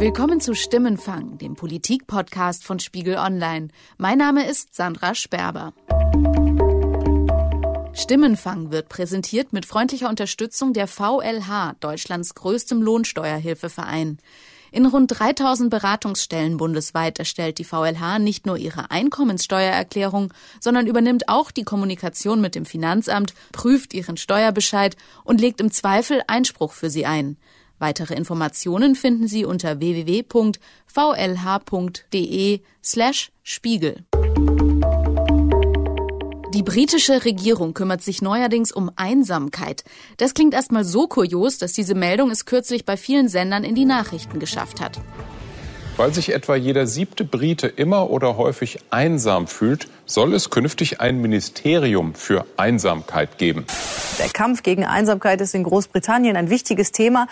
Willkommen zu Stimmenfang, dem Politik-Podcast von Spiegel Online. Mein Name ist Sandra Sperber. Stimmenfang wird präsentiert mit freundlicher Unterstützung der VLH, Deutschlands größtem Lohnsteuerhilfeverein. In rund 3000 Beratungsstellen bundesweit erstellt die VLH nicht nur ihre Einkommenssteuererklärung, sondern übernimmt auch die Kommunikation mit dem Finanzamt, prüft ihren Steuerbescheid und legt im Zweifel Einspruch für sie ein. Weitere Informationen finden Sie unter www.vlh.de slash Spiegel. Die britische Regierung kümmert sich neuerdings um Einsamkeit. Das klingt erstmal so kurios, dass diese Meldung es kürzlich bei vielen Sendern in die Nachrichten geschafft hat. Weil sich etwa jeder siebte Brite immer oder häufig einsam fühlt, soll es künftig ein Ministerium für Einsamkeit geben. Der Kampf gegen Einsamkeit ist in Großbritannien ein wichtiges Thema.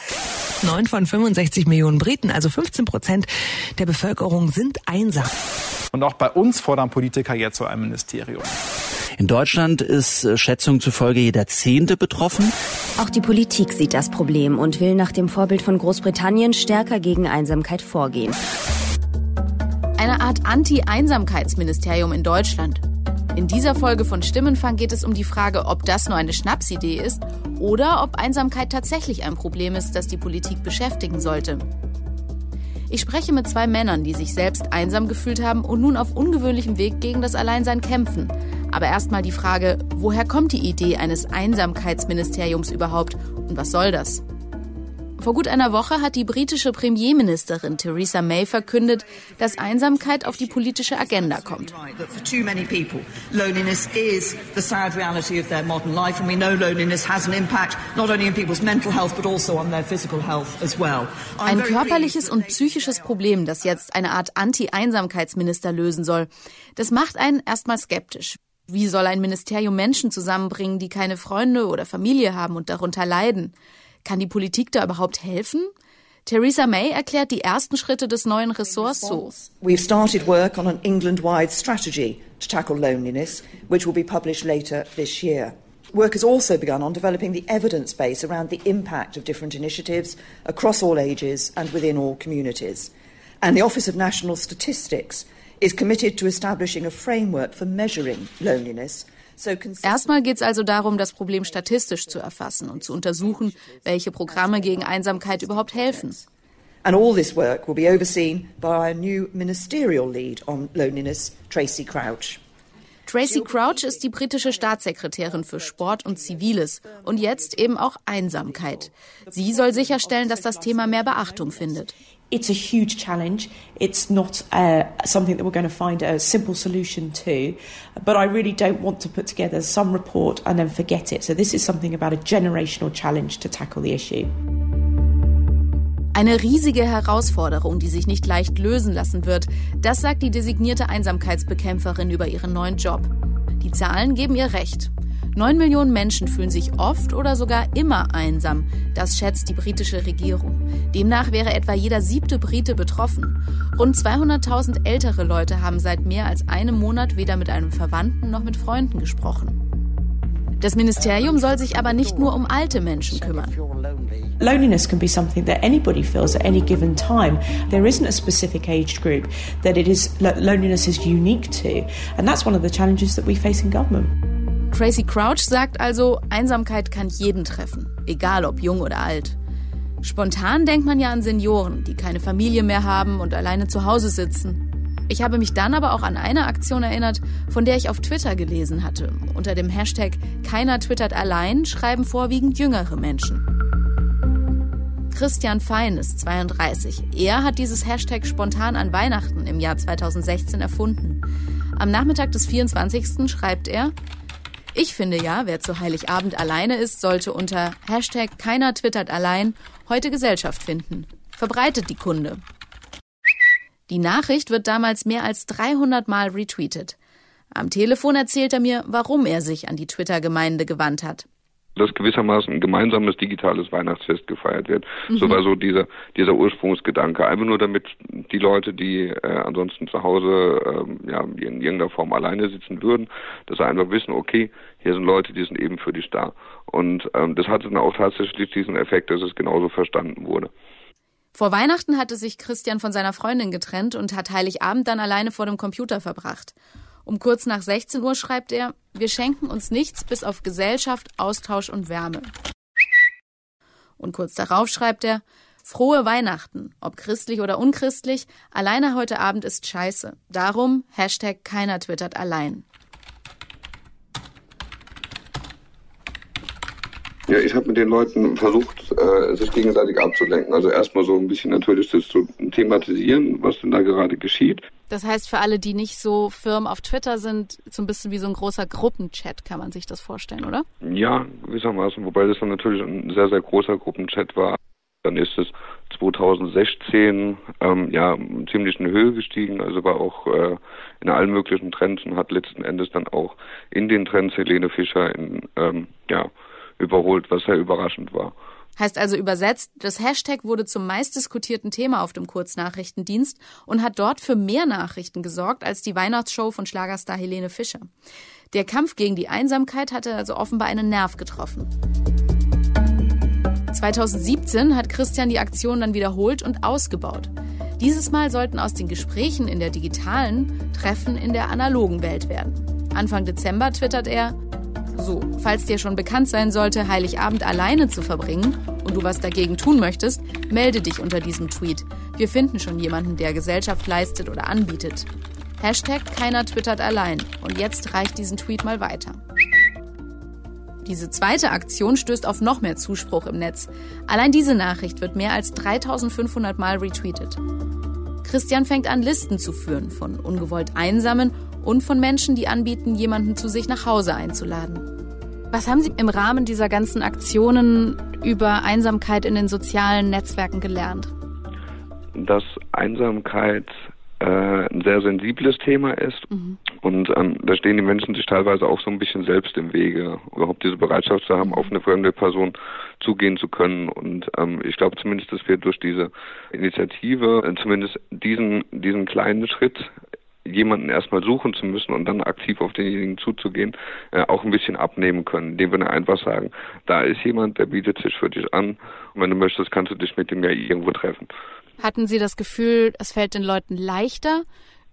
Neun von 65 Millionen Briten, also 15 Prozent der Bevölkerung, sind einsam. Und auch bei uns fordern Politiker jetzt so ein Ministerium. In Deutschland ist äh, Schätzungen zufolge jeder Zehnte betroffen. Auch die Politik sieht das Problem und will nach dem Vorbild von Großbritannien stärker gegen Einsamkeit vorgehen. Eine Art Anti-Einsamkeitsministerium in Deutschland. In dieser Folge von Stimmenfang geht es um die Frage, ob das nur eine Schnapsidee ist oder ob Einsamkeit tatsächlich ein Problem ist, das die Politik beschäftigen sollte. Ich spreche mit zwei Männern, die sich selbst einsam gefühlt haben und nun auf ungewöhnlichem Weg gegen das Alleinsein kämpfen. Aber erstmal die Frage, woher kommt die Idee eines Einsamkeitsministeriums überhaupt und was soll das? Vor gut einer Woche hat die britische Premierministerin Theresa May verkündet, dass Einsamkeit auf die politische Agenda kommt. Ein körperliches und psychisches Problem, das jetzt eine Art Anti-Einsamkeitsminister lösen soll. Das macht einen erstmal skeptisch. Wie soll ein Ministerium Menschen zusammenbringen, die keine Freunde oder Familie haben und darunter leiden? Kann die Politik da überhaupt helfen? Theresa May erklärt die ersten Schritte des neuen Ressorts so. We've started work on an England-wide strategy to tackle loneliness, which will be published later this year. Work has also begun on developing the evidence base around the impact of different initiatives across all ages and within all communities. And the Office of National Statistics is committed to establishing a framework for measuring loneliness. Erstmal geht es also darum, das Problem statistisch zu erfassen und zu untersuchen, welche Programme gegen Einsamkeit überhaupt helfen. And all this work will be overseen by our new ministerial lead on loneliness, Tracy Crouch. Tracy Crouch ist die britische Staatssekretärin für Sport und Ziviles und jetzt eben auch Einsamkeit. Sie soll sicherstellen, dass das Thema mehr Beachtung findet. It's a huge challenge. It's not uh, something that we're going to find a simple solution to. But I really don't want to put together some report and then forget it. So this is something about a generational challenge to tackle the issue. Eine riesige Herausforderung, die sich nicht leicht lösen lassen wird. Das sagt die designierte Einsamkeitsbekämpferin über ihren neuen Job. Die Zahlen geben ihr recht. Neun Millionen Menschen fühlen sich oft oder sogar immer einsam. Das schätzt die britische Regierung. Demnach wäre etwa jeder siebte Brite betroffen. Rund 200.000 ältere Leute haben seit mehr als einem Monat weder mit einem Verwandten noch mit Freunden gesprochen. Das Ministerium soll sich aber nicht nur um alte Menschen kümmern. Loneliness can be something that anybody feels at any given time. There isn't a specific age group that it is loneliness is unique to, and that's one of the challenges that we face in government. Tracy Crouch sagt also, Einsamkeit kann jeden treffen, egal ob jung oder alt. Spontan denkt man ja an Senioren, die keine Familie mehr haben und alleine zu Hause sitzen. Ich habe mich dann aber auch an eine Aktion erinnert, von der ich auf Twitter gelesen hatte. Unter dem Hashtag Keiner twittert allein schreiben vorwiegend jüngere Menschen. Christian Fein ist 32. Er hat dieses Hashtag spontan an Weihnachten im Jahr 2016 erfunden. Am Nachmittag des 24. schreibt er, ich finde ja, wer zu Heiligabend alleine ist, sollte unter Hashtag keiner twittert allein heute Gesellschaft finden. Verbreitet die Kunde. Die Nachricht wird damals mehr als 300 Mal retweetet. Am Telefon erzählt er mir, warum er sich an die Twitter-Gemeinde gewandt hat dass gewissermaßen ein gemeinsames digitales Weihnachtsfest gefeiert wird. Mhm. So war so dieser, dieser Ursprungsgedanke. Einfach nur damit die Leute, die äh, ansonsten zu Hause ähm, ja, in irgendeiner Form alleine sitzen würden, dass sie einfach wissen, okay, hier sind Leute, die sind eben für dich da. Und ähm, das hatte dann auch tatsächlich diesen Effekt, dass es genauso verstanden wurde. Vor Weihnachten hatte sich Christian von seiner Freundin getrennt und hat Heiligabend dann alleine vor dem Computer verbracht. Um kurz nach 16 Uhr schreibt er, wir schenken uns nichts bis auf Gesellschaft, Austausch und Wärme. Und kurz darauf schreibt er, frohe Weihnachten, ob christlich oder unchristlich, alleine heute Abend ist scheiße. Darum, Hashtag keiner twittert allein. Ja, ich habe mit den Leuten versucht, äh, sich gegenseitig abzulenken. Also erstmal so ein bisschen natürlich das zu thematisieren, was denn da gerade geschieht. Das heißt, für alle, die nicht so firm auf Twitter sind, so ein bisschen wie so ein großer Gruppenchat, kann man sich das vorstellen, oder? Ja, gewissermaßen, wobei das dann natürlich ein sehr, sehr großer Gruppenchat war. Dann ist es 2016 ähm, ja ziemlich in Höhe gestiegen, also war auch äh, in allen möglichen Trends und hat letzten Endes dann auch in den Trends Helene Fischer in ähm, ja überholt, was sehr überraschend war. Heißt also übersetzt, das Hashtag wurde zum meistdiskutierten Thema auf dem Kurznachrichtendienst und hat dort für mehr Nachrichten gesorgt als die Weihnachtsshow von Schlagerstar Helene Fischer. Der Kampf gegen die Einsamkeit hatte also offenbar einen Nerv getroffen. 2017 hat Christian die Aktion dann wiederholt und ausgebaut. Dieses Mal sollten aus den Gesprächen in der digitalen Treffen in der analogen Welt werden. Anfang Dezember twittert er, so, falls dir schon bekannt sein sollte, Heiligabend alleine zu verbringen und du was dagegen tun möchtest, melde dich unter diesem Tweet. Wir finden schon jemanden, der Gesellschaft leistet oder anbietet. Hashtag keiner twittert allein. Und jetzt reicht diesen Tweet mal weiter. Diese zweite Aktion stößt auf noch mehr Zuspruch im Netz. Allein diese Nachricht wird mehr als 3500 Mal retweetet. Christian fängt an, Listen zu führen von ungewollt Einsamen und von Menschen, die anbieten, jemanden zu sich nach Hause einzuladen. Was haben Sie im Rahmen dieser ganzen Aktionen über Einsamkeit in den sozialen Netzwerken gelernt? Dass Einsamkeit äh, ein sehr sensibles Thema ist mhm. und ähm, da stehen die Menschen sich teilweise auch so ein bisschen selbst im Wege, überhaupt diese Bereitschaft zu haben, auf eine fremde Person zugehen zu können und ähm, ich glaube zumindest, dass wir durch diese Initiative äh, zumindest diesen diesen kleinen Schritt jemanden erstmal suchen zu müssen und dann aktiv auf denjenigen zuzugehen, äh, auch ein bisschen abnehmen können, indem wir einfach sagen, da ist jemand, der bietet sich für dich an und wenn du möchtest, kannst du dich mit dem ja irgendwo treffen. Hatten Sie das Gefühl, es fällt den Leuten leichter,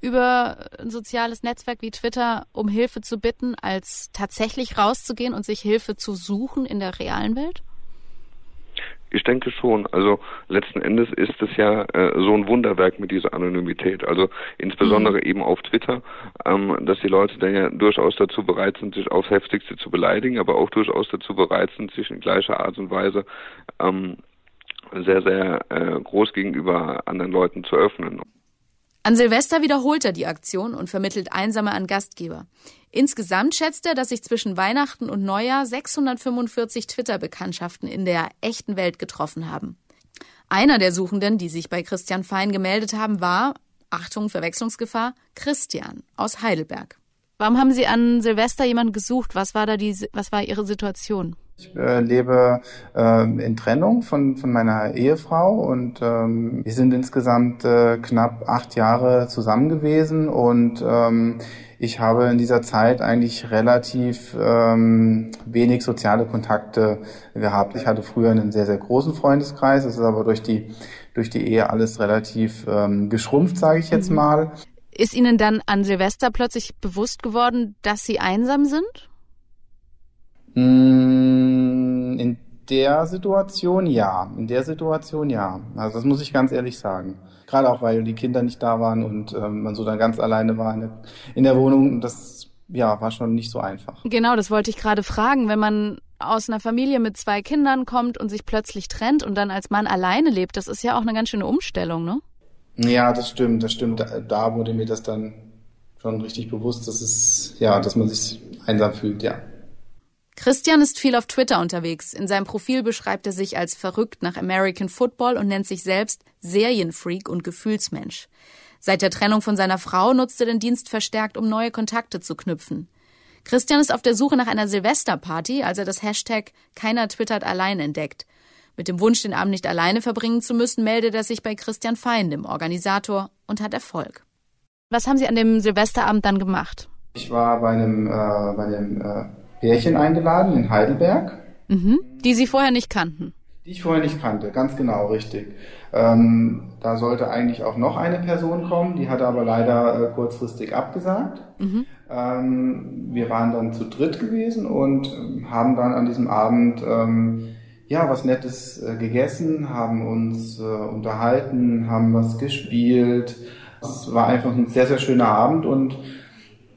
über ein soziales Netzwerk wie Twitter um Hilfe zu bitten, als tatsächlich rauszugehen und sich Hilfe zu suchen in der realen Welt? Ich denke schon. Also letzten Endes ist es ja äh, so ein Wunderwerk mit dieser Anonymität. Also insbesondere mhm. eben auf Twitter, ähm, dass die Leute dann ja durchaus dazu bereit sind, sich aufs Heftigste zu beleidigen, aber auch durchaus dazu bereit sind, sich in gleicher Art und Weise ähm, sehr, sehr äh, groß gegenüber anderen Leuten zu öffnen. An Silvester wiederholt er die Aktion und vermittelt Einsame an Gastgeber. Insgesamt schätzt er, dass sich zwischen Weihnachten und Neujahr 645 Twitter-Bekanntschaften in der echten Welt getroffen haben. Einer der Suchenden, die sich bei Christian Fein gemeldet haben, war, Achtung, Verwechslungsgefahr, Christian aus Heidelberg. Warum haben Sie an Silvester jemanden gesucht? Was war da die, was war Ihre Situation? Ich äh, lebe äh, in Trennung von, von meiner Ehefrau und ähm, wir sind insgesamt äh, knapp acht Jahre zusammen gewesen und ähm, ich habe in dieser Zeit eigentlich relativ ähm, wenig soziale Kontakte gehabt. Ich hatte früher einen sehr, sehr großen Freundeskreis, es ist aber durch die, durch die Ehe alles relativ ähm, geschrumpft, sage ich jetzt mhm. mal. Ist Ihnen dann an Silvester plötzlich bewusst geworden, dass Sie einsam sind? Mm, in der Situation ja. In der Situation ja. Also das muss ich ganz ehrlich sagen. Gerade auch, weil die Kinder nicht da waren und ähm, man so dann ganz alleine war in der, in der Wohnung. Das ja, war schon nicht so einfach. Genau, das wollte ich gerade fragen. Wenn man aus einer Familie mit zwei Kindern kommt und sich plötzlich trennt und dann als Mann alleine lebt, das ist ja auch eine ganz schöne Umstellung, ne? Ja, das stimmt, das stimmt. Da, da wurde mir das dann schon richtig bewusst, dass es, ja, dass man sich einsam fühlt, ja. Christian ist viel auf Twitter unterwegs. In seinem Profil beschreibt er sich als verrückt nach American Football und nennt sich selbst Serienfreak und Gefühlsmensch. Seit der Trennung von seiner Frau nutzt er den Dienst verstärkt, um neue Kontakte zu knüpfen. Christian ist auf der Suche nach einer Silvesterparty, als er das Hashtag Keiner twittert allein entdeckt. Mit dem Wunsch, den Abend nicht alleine verbringen zu müssen, meldet er sich bei Christian Fein, dem Organisator, und hat Erfolg. Was haben Sie an dem Silvesterabend dann gemacht? Ich war bei einem, äh, bei einem äh Pärchen eingeladen in Heidelberg. Mhm. Die Sie vorher nicht kannten. Die ich vorher nicht kannte, ganz genau, richtig. Ähm, da sollte eigentlich auch noch eine Person kommen, die hatte aber leider äh, kurzfristig abgesagt. Mhm. Ähm, wir waren dann zu dritt gewesen und haben dann an diesem Abend ähm, ja was Nettes äh, gegessen, haben uns äh, unterhalten, haben was gespielt. Es war einfach ein sehr, sehr schöner Abend und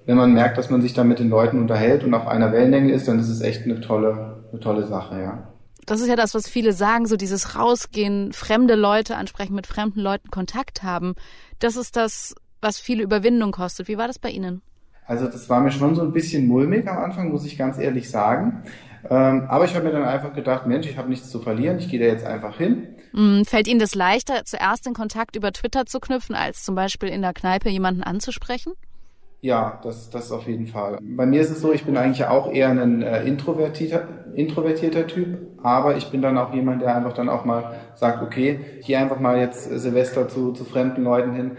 wenn man merkt, dass man sich da mit den Leuten unterhält und auf einer Wellenlänge ist, dann ist es echt eine tolle, eine tolle Sache, ja. Das ist ja das, was viele sagen, so dieses Rausgehen, fremde Leute ansprechen, mit fremden Leuten Kontakt haben. Das ist das, was viele Überwindung kostet. Wie war das bei Ihnen? Also das war mir schon so ein bisschen mulmig am Anfang, muss ich ganz ehrlich sagen. Ähm, aber ich habe mir dann einfach gedacht, Mensch, ich habe nichts zu verlieren, ich gehe da jetzt einfach hin. Mm, fällt Ihnen das leichter, zuerst den Kontakt über Twitter zu knüpfen, als zum Beispiel in der Kneipe jemanden anzusprechen? Ja, das, das auf jeden Fall. Bei mir ist es so, ich bin eigentlich auch eher ein äh, introvertierter, introvertierter Typ, aber ich bin dann auch jemand, der einfach dann auch mal sagt, okay, hier einfach mal jetzt Silvester zu, zu fremden Leuten hin.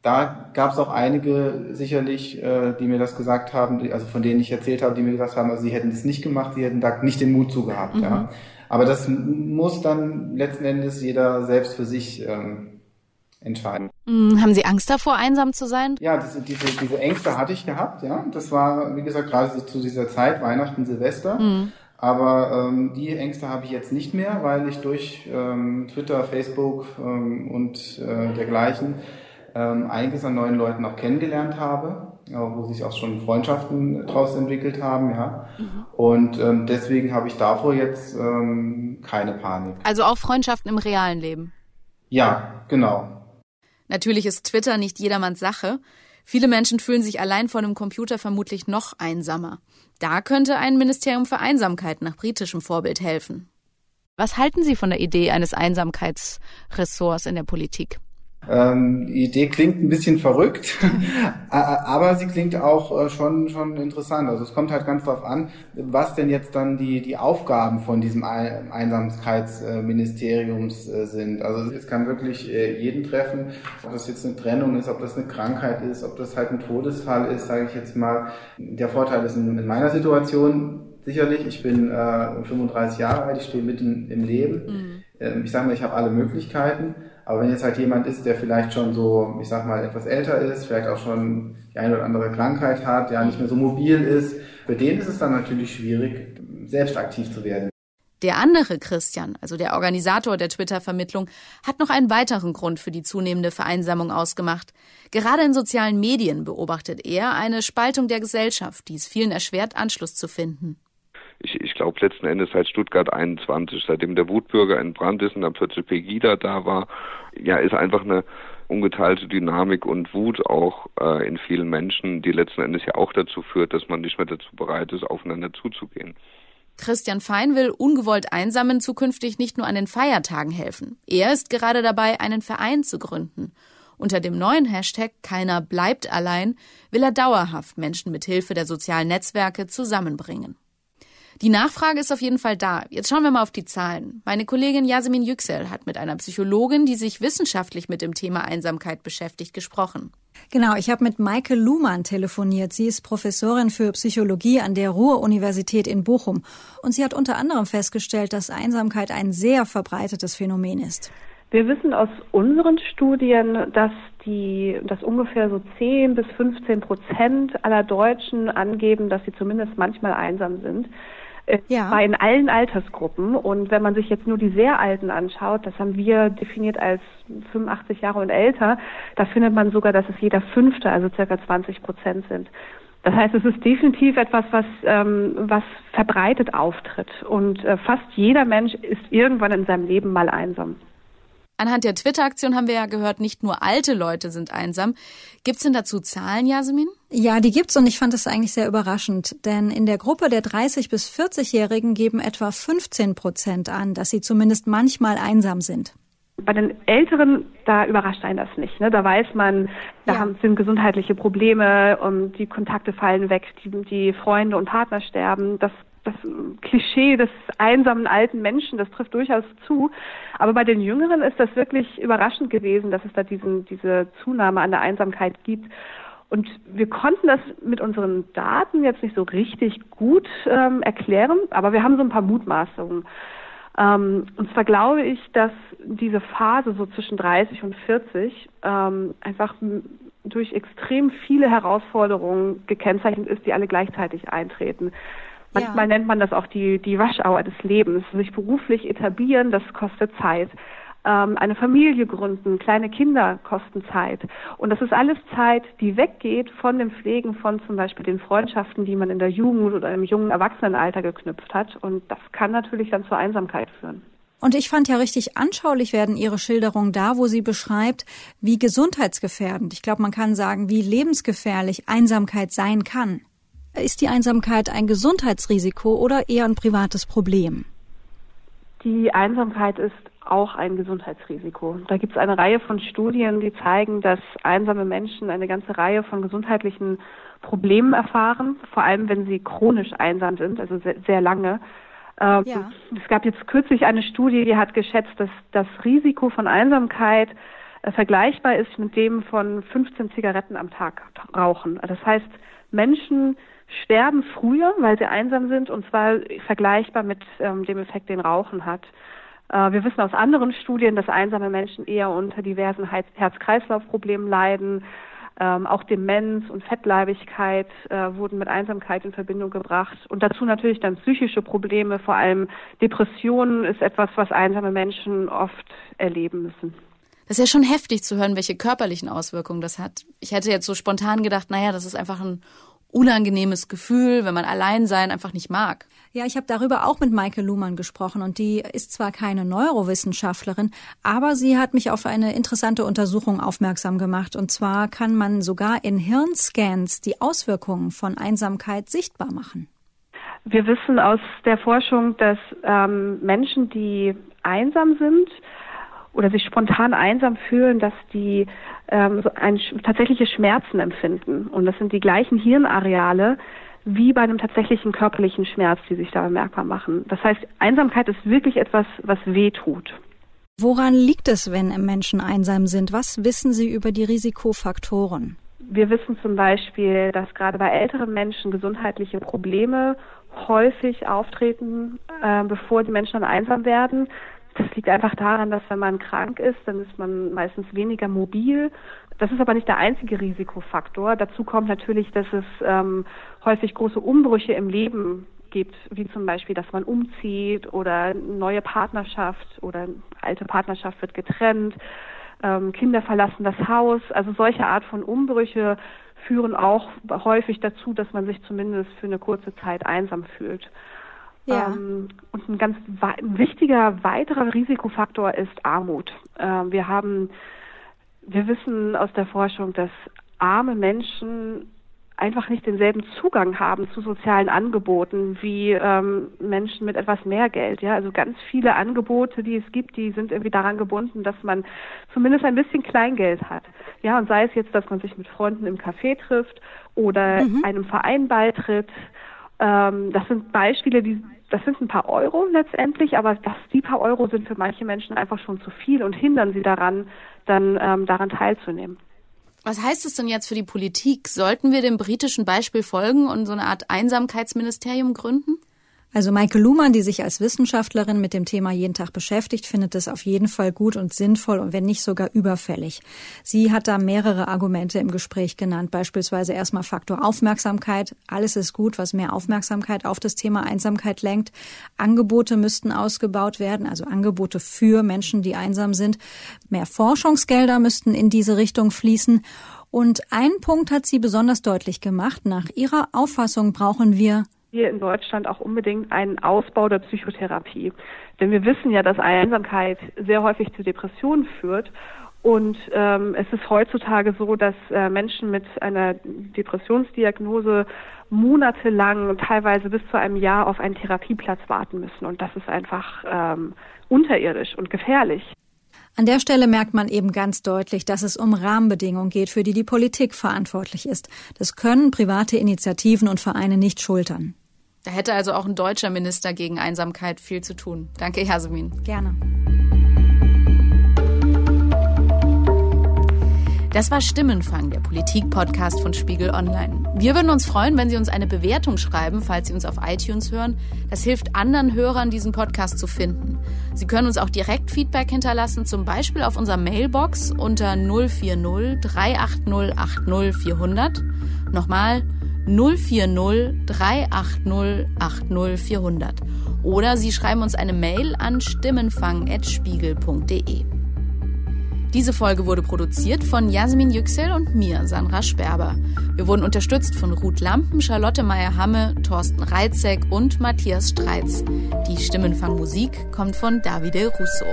Da gab es auch einige sicherlich, äh, die mir das gesagt haben, die, also von denen ich erzählt habe, die mir gesagt haben, also sie hätten das nicht gemacht, sie hätten da nicht den Mut zu gehabt. Mhm. Ja. Aber das muss dann letzten Endes jeder selbst für sich ähm, entscheiden. Hm, haben Sie Angst davor, einsam zu sein? Ja, diese, diese, diese Ängste hatte ich gehabt, ja. Das war, wie gesagt, gerade zu dieser Zeit, Weihnachten, Silvester. Mhm. Aber ähm, die Ängste habe ich jetzt nicht mehr, weil ich durch ähm, Twitter, Facebook ähm, und äh, dergleichen ähm, einiges an neuen Leuten auch kennengelernt habe, wo sich auch schon Freundschaften daraus entwickelt haben, ja. Mhm. Und ähm, deswegen habe ich davor jetzt ähm, keine Panik. Also auch Freundschaften im realen Leben? Ja, genau. Natürlich ist Twitter nicht jedermanns Sache. Viele Menschen fühlen sich allein vor einem Computer vermutlich noch einsamer. Da könnte ein Ministerium für Einsamkeit nach britischem Vorbild helfen. Was halten Sie von der Idee eines Einsamkeitsressorts in der Politik? Ähm, die Idee klingt ein bisschen verrückt, aber sie klingt auch äh, schon, schon interessant. Also es kommt halt ganz darauf an, was denn jetzt dann die, die Aufgaben von diesem Einsamkeitsministeriums äh, sind. Also es kann wirklich äh, jeden treffen, ob das jetzt eine Trennung ist, ob das eine Krankheit ist, ob das halt ein Todesfall ist, sage ich jetzt mal. Der Vorteil ist in, meiner Situation sicherlich, ich bin äh, 35 Jahre alt, ich stehe mitten im Leben. Mhm. Ähm, ich sage mal, ich habe alle Möglichkeiten. Aber wenn jetzt halt jemand ist, der vielleicht schon so, ich sag mal, etwas älter ist, vielleicht auch schon die eine oder andere Krankheit hat, der nicht mehr so mobil ist, für den ist es dann natürlich schwierig, selbst aktiv zu werden. Der andere Christian, also der Organisator der Twitter-Vermittlung, hat noch einen weiteren Grund für die zunehmende Vereinsamung ausgemacht. Gerade in sozialen Medien beobachtet er eine Spaltung der Gesellschaft, die es vielen erschwert, Anschluss zu finden glaube letzten Endes seit Stuttgart 21, seitdem der Wutbürger in Brand ist und dann plötzlich Pegida da war, ja, ist einfach eine ungeteilte Dynamik und Wut auch äh, in vielen Menschen, die letzten Endes ja auch dazu führt, dass man nicht mehr dazu bereit ist, aufeinander zuzugehen. Christian Fein will ungewollt Einsamen zukünftig nicht nur an den Feiertagen helfen. Er ist gerade dabei, einen Verein zu gründen. Unter dem neuen Hashtag Keiner bleibt allein will er dauerhaft Menschen mit Hilfe der sozialen Netzwerke zusammenbringen. Die Nachfrage ist auf jeden Fall da. Jetzt schauen wir mal auf die Zahlen. Meine Kollegin Yasemin Yüksel hat mit einer Psychologin, die sich wissenschaftlich mit dem Thema Einsamkeit beschäftigt, gesprochen. Genau, ich habe mit Maike Luhmann telefoniert. Sie ist Professorin für Psychologie an der Ruhr-Universität in Bochum. Und sie hat unter anderem festgestellt, dass Einsamkeit ein sehr verbreitetes Phänomen ist. Wir wissen aus unseren Studien, dass die, dass ungefähr so 10 bis 15 Prozent aller Deutschen angeben, dass sie zumindest manchmal einsam sind. Äh, ja. War in allen Altersgruppen. Und wenn man sich jetzt nur die sehr Alten anschaut, das haben wir definiert als 85 Jahre und älter, da findet man sogar, dass es jeder Fünfte, also circa 20 Prozent sind. Das heißt, es ist definitiv etwas, was, ähm, was verbreitet auftritt. Und äh, fast jeder Mensch ist irgendwann in seinem Leben mal einsam. Anhand der Twitter-Aktion haben wir ja gehört, nicht nur alte Leute sind einsam. Gibt's denn dazu Zahlen, Jasmin? Ja, die gibt's und ich fand das eigentlich sehr überraschend, denn in der Gruppe der 30 bis 40-Jährigen geben etwa 15 Prozent an, dass sie zumindest manchmal einsam sind. Bei den Älteren, da überrascht einen das nicht. Ne? Da weiß man, da ja. haben, sind gesundheitliche Probleme und die Kontakte fallen weg, die, die Freunde und Partner sterben. Das das Klischee des einsamen alten Menschen, das trifft durchaus zu. Aber bei den Jüngeren ist das wirklich überraschend gewesen, dass es da diesen, diese Zunahme an der Einsamkeit gibt. Und wir konnten das mit unseren Daten jetzt nicht so richtig gut ähm, erklären, aber wir haben so ein paar Mutmaßungen. Ähm, und zwar glaube ich, dass diese Phase so zwischen 30 und 40 ähm, einfach durch extrem viele Herausforderungen gekennzeichnet ist, die alle gleichzeitig eintreten. Manchmal ja. nennt man das auch die, die Rush-Hour des Lebens. Sich beruflich etablieren, das kostet Zeit. Ähm, eine Familie gründen, kleine Kinder kosten Zeit. Und das ist alles Zeit, die weggeht von dem Pflegen von zum Beispiel den Freundschaften, die man in der Jugend oder im jungen Erwachsenenalter geknüpft hat. Und das kann natürlich dann zur Einsamkeit führen. Und ich fand ja richtig anschaulich werden Ihre Schilderungen da, wo sie beschreibt, wie gesundheitsgefährdend, ich glaube, man kann sagen, wie lebensgefährlich Einsamkeit sein kann. Ist die Einsamkeit ein Gesundheitsrisiko oder eher ein privates Problem? Die Einsamkeit ist auch ein Gesundheitsrisiko. Da gibt es eine Reihe von Studien, die zeigen, dass einsame Menschen eine ganze Reihe von gesundheitlichen Problemen erfahren, vor allem wenn sie chronisch einsam sind, also sehr, sehr lange. Ähm, ja. Es gab jetzt kürzlich eine Studie, die hat geschätzt, dass das Risiko von Einsamkeit vergleichbar ist mit dem von 15 Zigaretten am Tag rauchen. Das heißt, Menschen sterben früher, weil sie einsam sind, und zwar vergleichbar mit ähm, dem Effekt, den Rauchen hat. Äh, wir wissen aus anderen Studien, dass einsame Menschen eher unter diversen Herz-Kreislauf-Problemen leiden. Ähm, auch Demenz und Fettleibigkeit äh, wurden mit Einsamkeit in Verbindung gebracht. Und dazu natürlich dann psychische Probleme, vor allem Depressionen ist etwas, was einsame Menschen oft erleben müssen. Das ist ja schon heftig zu hören, welche körperlichen Auswirkungen das hat. Ich hätte jetzt so spontan gedacht, naja, das ist einfach ein unangenehmes Gefühl, wenn man allein sein einfach nicht mag. Ja, ich habe darüber auch mit Maike Luhmann gesprochen und die ist zwar keine Neurowissenschaftlerin, aber sie hat mich auf eine interessante Untersuchung aufmerksam gemacht. Und zwar kann man sogar in Hirnscans die Auswirkungen von Einsamkeit sichtbar machen. Wir wissen aus der Forschung, dass ähm, Menschen, die einsam sind, oder sich spontan einsam fühlen, dass die ähm, so ein tatsächliche Schmerzen empfinden. Und das sind die gleichen Hirnareale wie bei einem tatsächlichen körperlichen Schmerz, die sich da bemerkbar machen. Das heißt, Einsamkeit ist wirklich etwas, was weh tut. Woran liegt es, wenn Menschen einsam sind? Was wissen Sie über die Risikofaktoren? Wir wissen zum Beispiel, dass gerade bei älteren Menschen gesundheitliche Probleme häufig auftreten, äh, bevor die Menschen dann einsam werden. Das liegt einfach daran, dass wenn man krank ist, dann ist man meistens weniger mobil. Das ist aber nicht der einzige Risikofaktor. Dazu kommt natürlich, dass es ähm, häufig große Umbrüche im Leben gibt, wie zum Beispiel, dass man umzieht oder neue Partnerschaft oder alte Partnerschaft wird getrennt, ähm, Kinder verlassen das Haus. Also solche Art von Umbrüche führen auch häufig dazu, dass man sich zumindest für eine kurze Zeit einsam fühlt. Ja. Ähm, und ein ganz ein wichtiger weiterer Risikofaktor ist Armut. Ähm, wir haben, wir wissen aus der Forschung, dass arme Menschen einfach nicht denselben Zugang haben zu sozialen Angeboten wie ähm, Menschen mit etwas mehr Geld. Ja, also ganz viele Angebote, die es gibt, die sind irgendwie daran gebunden, dass man zumindest ein bisschen Kleingeld hat. Ja, und sei es jetzt, dass man sich mit Freunden im Café trifft oder mhm. einem Verein beitritt. Ähm, das sind Beispiele, die das sind ein paar Euro letztendlich, aber das, die paar Euro sind für manche Menschen einfach schon zu viel und hindern sie daran, dann ähm, daran teilzunehmen. Was heißt es denn jetzt für die Politik? Sollten wir dem britischen Beispiel folgen und so eine Art Einsamkeitsministerium gründen? Also Maike Luhmann, die sich als Wissenschaftlerin mit dem Thema jeden Tag beschäftigt, findet es auf jeden Fall gut und sinnvoll und wenn nicht sogar überfällig. Sie hat da mehrere Argumente im Gespräch genannt, beispielsweise erstmal Faktor Aufmerksamkeit. Alles ist gut, was mehr Aufmerksamkeit auf das Thema Einsamkeit lenkt. Angebote müssten ausgebaut werden, also Angebote für Menschen, die einsam sind. Mehr Forschungsgelder müssten in diese Richtung fließen. Und einen Punkt hat sie besonders deutlich gemacht. Nach ihrer Auffassung brauchen wir wir in Deutschland auch unbedingt einen Ausbau der Psychotherapie. Denn wir wissen ja, dass Einsamkeit sehr häufig zu Depressionen führt. Und ähm, es ist heutzutage so, dass äh, Menschen mit einer Depressionsdiagnose monatelang, teilweise bis zu einem Jahr auf einen Therapieplatz warten müssen. Und das ist einfach ähm, unterirdisch und gefährlich. An der Stelle merkt man eben ganz deutlich, dass es um Rahmenbedingungen geht, für die die Politik verantwortlich ist. Das können private Initiativen und Vereine nicht schultern. Da hätte also auch ein deutscher Minister gegen Einsamkeit viel zu tun. Danke, Yasemin. Gerne. Das war Stimmenfang, der Politik-Podcast von Spiegel Online. Wir würden uns freuen, wenn Sie uns eine Bewertung schreiben, falls Sie uns auf iTunes hören. Das hilft anderen Hörern, diesen Podcast zu finden. Sie können uns auch direkt Feedback hinterlassen, zum Beispiel auf unserer Mailbox unter 040 380 80 400. Nochmal 040 380 80 400. Oder Sie schreiben uns eine Mail an stimmenfang.spiegel.de. Diese Folge wurde produziert von Jasmin Yüksel und mir, Sandra Sperber. Wir wurden unterstützt von Ruth Lampen, Charlotte Meyer-Hamme, Thorsten Reitzek und Matthias Streitz. Die Stimmenfangmusik kommt von Davide Russo.